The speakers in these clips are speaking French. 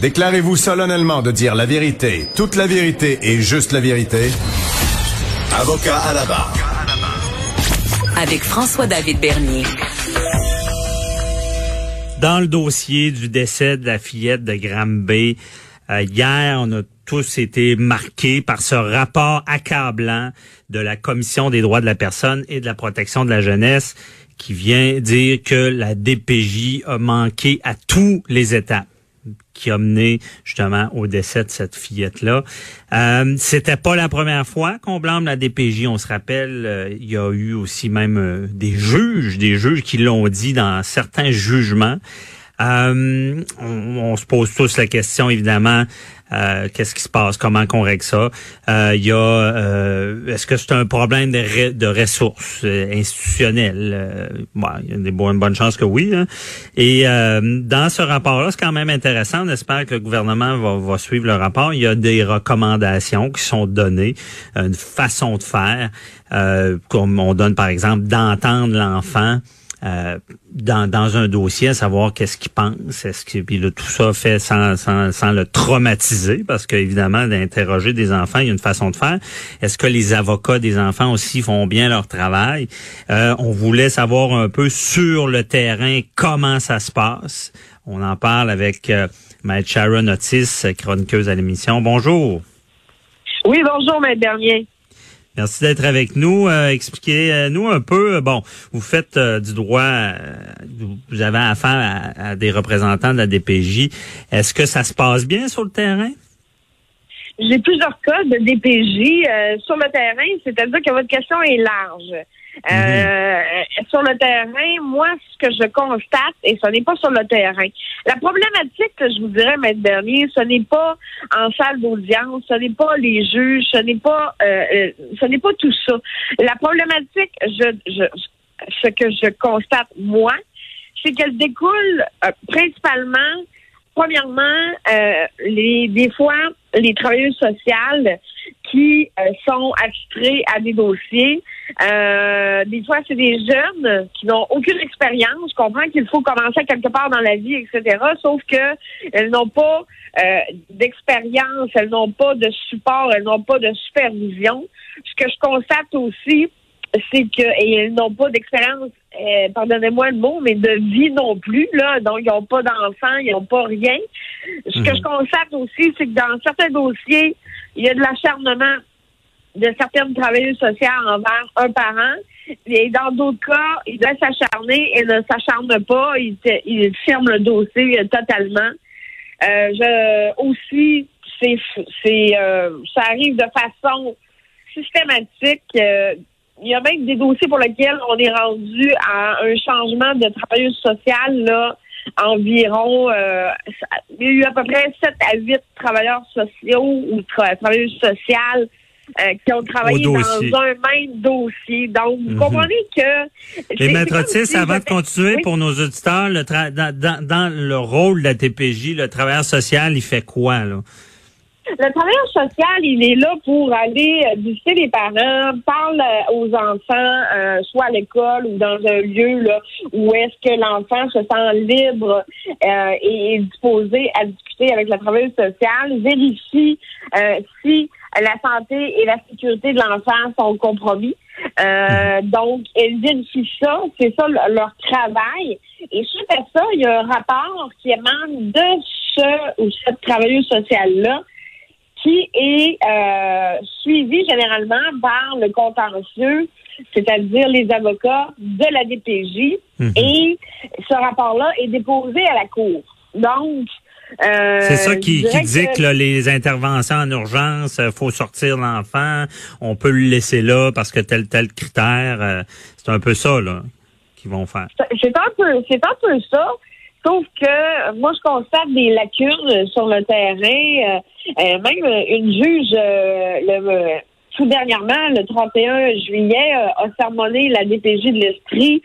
Déclarez-vous solennellement de dire la vérité, toute la vérité et juste la vérité. Avocat à la barre. Avec François-David Bernier. Dans le dossier du décès de la fillette de Granby, euh, hier, on a tous été marqués par ce rapport accablant de la Commission des droits de la personne et de la protection de la jeunesse qui vient dire que la DPJ a manqué à tous les étapes qui a mené justement au décès de cette fillette-là. Euh, C'était pas la première fois qu'on blâme la DPJ. On se rappelle, euh, il y a eu aussi même euh, des juges, des juges qui l'ont dit dans certains jugements. Euh, on, on, se pose tous la question, évidemment, euh, qu'est-ce qui se passe, comment qu'on règle ça. Euh, il y a, euh, est-ce que c'est un problème de, ressources institutionnelles? Bon, Il y a des bonnes, bonnes chances que oui. Hein. Et dans ce rapport-là, c'est quand même intéressant. On espère que le gouvernement va, va, suivre le rapport. Il y a des recommandations qui sont données, une façon de faire, comme on donne par exemple d'entendre l'enfant. Euh, dans, dans un dossier, à savoir qu'est-ce qu'il pense, est-ce que puis là, tout ça fait sans, sans, sans le traumatiser, parce qu'évidemment, d'interroger des enfants, il y a une façon de faire. Est-ce que les avocats des enfants aussi font bien leur travail? Euh, on voulait savoir un peu sur le terrain comment ça se passe. On en parle avec euh, Maître Sharon Otis, chroniqueuse à l'émission. Bonjour. Oui, bonjour, Maître Bernier. Merci d'être avec nous. Euh, Expliquez-nous un peu. Bon, vous faites euh, du droit, euh, vous avez affaire à, des représentants de la DPJ. Est-ce que ça se passe bien sur le terrain? J'ai plusieurs cas de DPJ euh, sur le terrain, c'est-à-dire que votre question est large. Euh, sur le terrain, moi, ce que je constate, et ce n'est pas sur le terrain, la problématique que je vous dirais, Maître Bernier, ce n'est pas en salle d'audience, ce n'est pas les juges, ce n'est pas euh, euh, ce n'est pas tout ça. La problématique, je, je ce que je constate, moi, c'est qu'elle découle principalement, premièrement, les des fois, les travailleuses sociales qui sont attitrés à des dossiers euh, des fois, c'est des jeunes qui n'ont aucune expérience. Je comprends qu'il faut commencer quelque part dans la vie, etc. Sauf que elles n'ont pas euh, d'expérience, elles n'ont pas de support, elles n'ont pas de supervision. Ce que je constate aussi, c'est elles n'ont pas d'expérience, euh, pardonnez-moi le mot, mais de vie non plus là. Donc ils n'ont pas d'enfants, ils n'ont pas rien. Ce que mhm. je constate aussi, c'est que dans certains dossiers, il y a de l'acharnement de certaines travailleuses sociales envers un parent. Et dans d'autres cas, ils doivent s'acharner et ne s'acharnent pas. Ils, ils ferment le dossier totalement. Euh, je aussi, c'est, c'est, euh, ça arrive de façon systématique. Il y a même des dossiers pour lesquels on est rendu à un changement de travailleuse sociale là environ euh, il y a eu à peu près 7 à 8 travailleurs sociaux ou travailleuses sociales euh, qui ont travaillé dans un même dossier. Donc, vous mhm. comprenez que... Et Maître Otis, avant de continuer, pour nos auditeurs, le dans, dans, le rôle de la TPJ, le travailleur social, il fait quoi, là? Le travailleur social, il est là pour aller euh, visiter les parents, parle euh, aux enfants, soit à l'école ou dans un lieu là, où est-ce que l'enfant se sent libre et est disposé à discuter avec la travailleuse sociale, vérifie si la santé et la sécurité de l'enfant sont compromis. Euh, mhm. donc, elles vérifient ça, c'est ça leur travail. Et suite à ça, il y a un rapport qui émane de ce ou cette travailleuse sociale-là qui est euh, suivi généralement par le contentieux, c'est-à-dire les avocats de la DPJ. Mhm. Et ce rapport-là est déposé à la Cour. Donc, euh, c'est ça qui, qui dit que, les interventions en urgence, euh, faut sortir l'enfant, on peut le laisser là parce que tel tel critère, euh, c'est un peu ça là qu'ils vont faire. C'est un peu, c'est un peu ça. Sauf que moi, je constate des lacunes sur le terrain. même une juge, le, tout dernièrement, le 31 juillet, a sermonné la DPJ de l'Esprit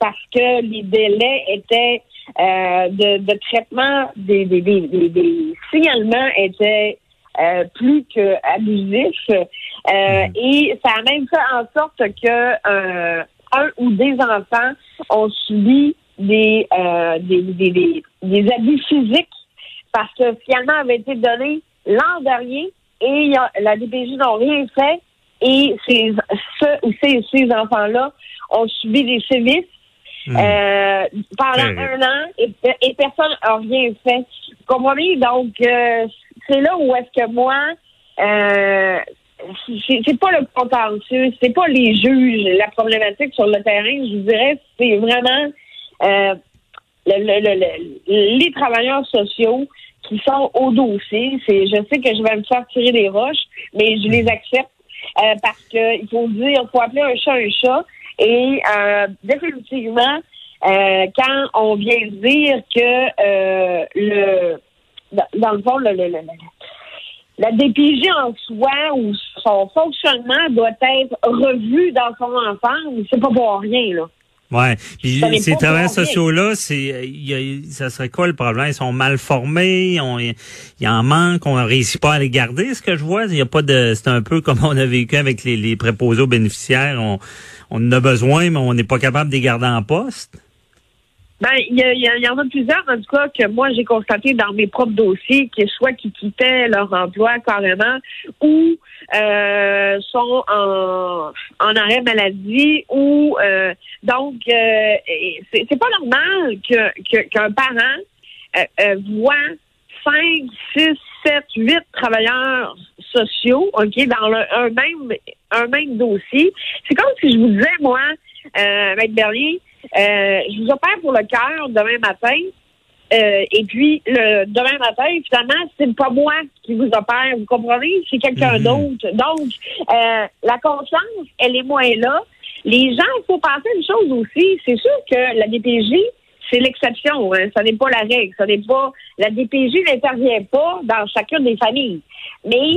parce que les délais étaient de, de, traitement des, des, des, des signalements étaient euh, plus qu'abusif. Euh, mhm. Et ça a même fait en sorte que euh, un ou des enfants ont subi des, des, des, des, abus physiques parce que finalement avait été donné l'an dernier et la DPJ n'ont rien fait et ces, ces, ces enfants-là ont subi des sévices mhm. pendant un an et, et personne n'a rien fait. Comprenez? Donc, c'est là où est-ce que moi, euh, c'est pas le contentieux, c'est pas les juges, la problématique sur le terrain, je vous dirais, c'est vraiment euh, les travailleurs sociaux qui sont au dossier. C'est, je sais que je vais me faire tirer des roches, mais je les accepte euh, parce que il faut dire, il faut appeler un chat un chat. Et euh, définitivement, euh, quand on vient dire que le dans le fond, la DPJ en soi ou son fonctionnement doit être revu dans son ensemble. C'est pas pour rien, là. Ouais. ces travailleurs sociaux-là, c'est, ça serait quoi le problème? Ils sont mal formés, il y en manque, on ne réussit pas à les garder. Ce que je vois, il y a pas de, c'est un peu comme on a vécu avec les, les préposés aux bénéficiaires. On, on en a besoin, mais on n'est pas capable de les garder en poste. Ben, il y, en a plusieurs, en tout cas, que moi, j'ai constaté dans mes propres dossiers, que soit qui quittaient leur emploi carrément ou euh, sont en, arrêt maladie ou euh, donc euh, c'est pas normal que qu'un parent euh, euh, voit cinq, six, sept, huit travailleurs sociaux, OK, dans le, un même un même dossier. C'est comme si je vous disais, moi, euh, Maître Bernier, euh, je vous opère pour le cœur demain matin. Euh, et puis, le demain matin, finalement, c'est pas moi qui vous opère, vous comprenez? C'est quelqu'un mhm. d'autre. Donc, euh, la confiance, elle est moins là. Les gens, il faut penser une chose aussi. C'est sûr que la DPJ, c'est l'exception. Hein. Ça n'est pas la règle. Ça n'est pas. La DPJ n'intervient pas dans chacune des familles. Mais,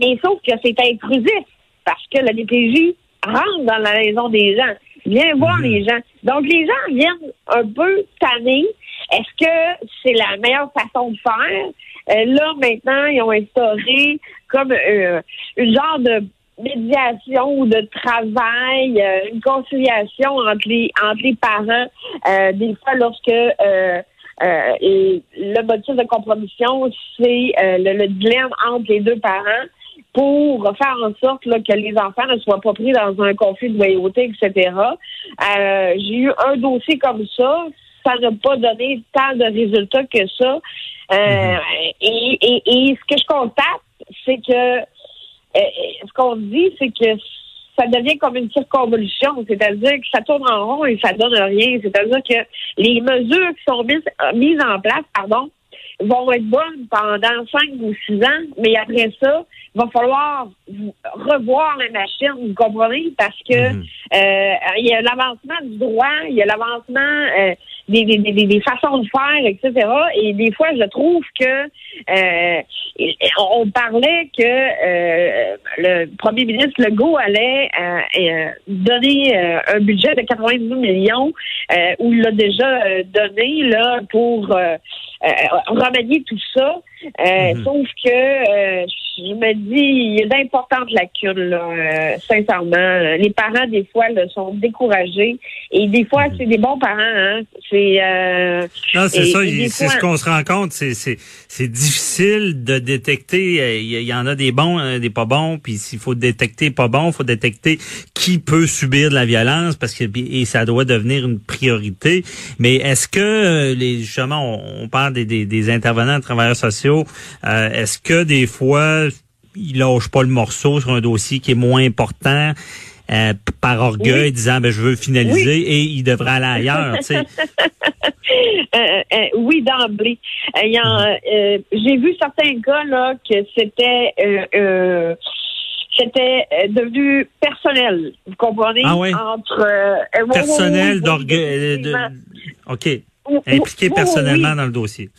mais sauf que c'est intrusif parce que la DPJ rentre dans la maison des gens. Viens voir mhm. les gens. Donc, les gens viennent un peu tannés. Est-ce que c'est la meilleure façon de faire? Euh, là, maintenant, ils ont instauré comme euh, une genre de médiation ou de travail, euh, une conciliation entre les entre les parents. des fois, lorsque le motif de compromission, c'est le, le dilemme entre les deux parents pour faire en sorte que les enfants ne soient pas pris dans un conflit de loyauté, etc. Euh, j'ai eu un dossier comme ça. Ça n'a pas donné tant de résultats que ça. Euh, mm-hmm. et, et, et, ce que je constate, c'est que euh, ce qu'on dit, c'est que ça devient comme une circonvolution, c'est-à-dire que ça tourne en rond et ça donne rien. C'est-à-dire que les mesures qui sont mises, mises en place, pardon, vont être bonnes pendant cinq ou six ans, mais après ça, il va falloir revoir la machine, vous comprenez? Parce que mhm. euh, il y a l'avancement du droit, il y a l'avancement euh, des, des, des, des, façons de faire, etc. Et des fois, je trouve que euh, on parlait que euh, le premier ministre Legault allait euh, donner un budget de 90 millions, où il l'a déjà donné là pour remanier tout ça. Mhm. Sauf que je me dis, il y a d'importantes lacunes, là, sincèrement. Les parents, des fois, là, sont découragés. Et des fois, mhm. c'est des bons parents. Hein? C'est euh, non, c'est ça. C'est ce qu'on se rend compte. C'est c'est difficile de détecter. Il y, en a des bons, euh, des pas bons. Puis s'il faut détecter pas bon, il faut détecter qui peut subir de la violence parce que et ça doit devenir une priorité. Mais est-ce que euh, les justement, on, parle des, des, des, intervenants de travailleurs sociaux. est-ce que des fois ils lâchent pas le morceau sur un dossier qui est moins important? Euh, par orgueil, disant ben je veux finaliser et il devrait aller ailleurs. Euh, euh, oui, d'emblée. Mhm. J'ai vu certains cas là que c'était c'était devenu personnel. Vous comprenez? Ah oui? Entre personnel d'orgueil. OK. Impliqué oui, personnellement oui. dans le dossier.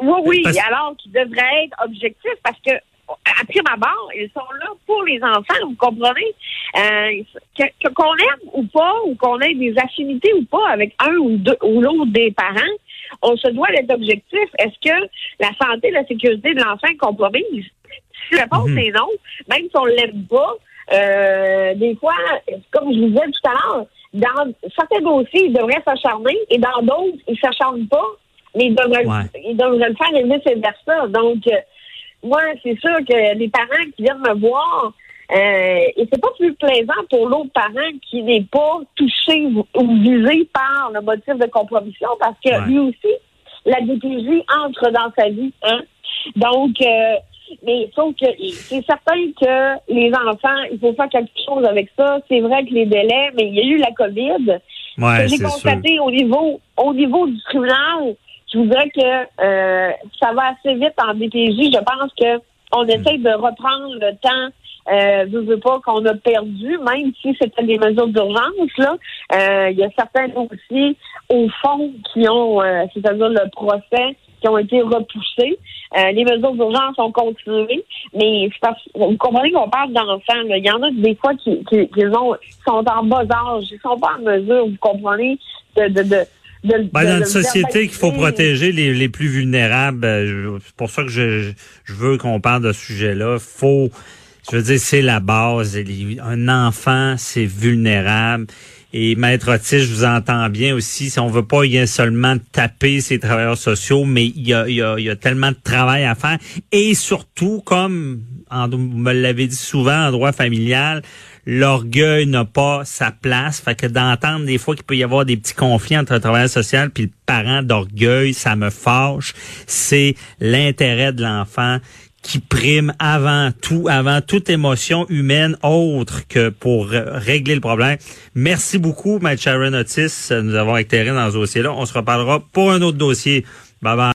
Oui, oui, Parce- alors qu'ils devraient être objectifs parce que, à prime abord, ils sont là pour les enfants, vous comprenez? Euh, que- qu'on aime ou pas, ou qu'on ait des affinités ou pas avec un ou deux ou l'autre des parents, on se doit d'être objectif. Est-ce que la santé et la sécurité de l'enfant est compromise? Si la réponse Mhm. est non, même si on l'aime pas, euh, des fois, comme je vous disais tout à l'heure, dans certains dossiers, ils devraient s'acharner et dans d'autres, ils s'acharnent pas, mais ils devraient, Ouais. ils devraient le faire et vice-versa. Donc, euh, moi, c'est sûr que les parents qui viennent me voir, euh, et c'est pas plus plaisant pour l'autre parent qui n'est pas touché ou ou visé par le motif de compromission parce que Ouais. lui aussi, la DPJ entre dans sa vie. Hein? Donc, euh, mais sauf que c'est certain que les enfants, il faut faire quelque chose avec ça. C'est vrai que les délais, mais il y a eu la COVID. Ouais, j'ai sûr. constaté au niveau au niveau du tribunal, je vous dirais que euh, ça va assez vite en DPJ. Je pense que on essaie de reprendre le temps. Euh, je veux pas qu'on a perdu, même si c'était des mesures d'urgence. Là, Euh, il y a certains dossiers au fond qui ont, euh, c'est-à-dire le procès, qui ont été repoussés. Euh, les mesures d'urgence ont continué, mais parce vous comprenez qu'on parle d'enfants. Il y en a des fois qui, qui, qui ont, sont en bas âge, ils sont pas en mesure, vous comprenez, de, de, de de- Ben, de- dans une société qu'il faut protéger les, les plus vulnérables, euh, c'est pour ça que je, je veux qu'on parle de ce sujet-là. Faut, je veux dire, c'est la base. Un enfant, c'est vulnérable. Et Maître Otis, je vous entends bien aussi. Si on veut pas y seulement taper ces travailleurs sociaux, mais il y a tellement de travail à faire. Et surtout, comme en- vous me l'avez dit souvent en droit familial, l'orgueil n'a pas sa place. Fait que d'entendre des fois qu'il peut y avoir des petits conflits entre le travailleur social puis le parent d'orgueil, ça me fâche. C'est l'intérêt de l'enfant qui prime avant tout, avant toute émotion humaine autre que pour régler le problème. Merci beaucoup, Maître Sharon Otis, nous avoir éclairé dans ce dossier-là. On se reparlera pour un autre dossier. Bye bye.